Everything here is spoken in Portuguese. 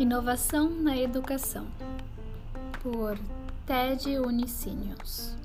Inovação na Educação, por Ted Unicinius.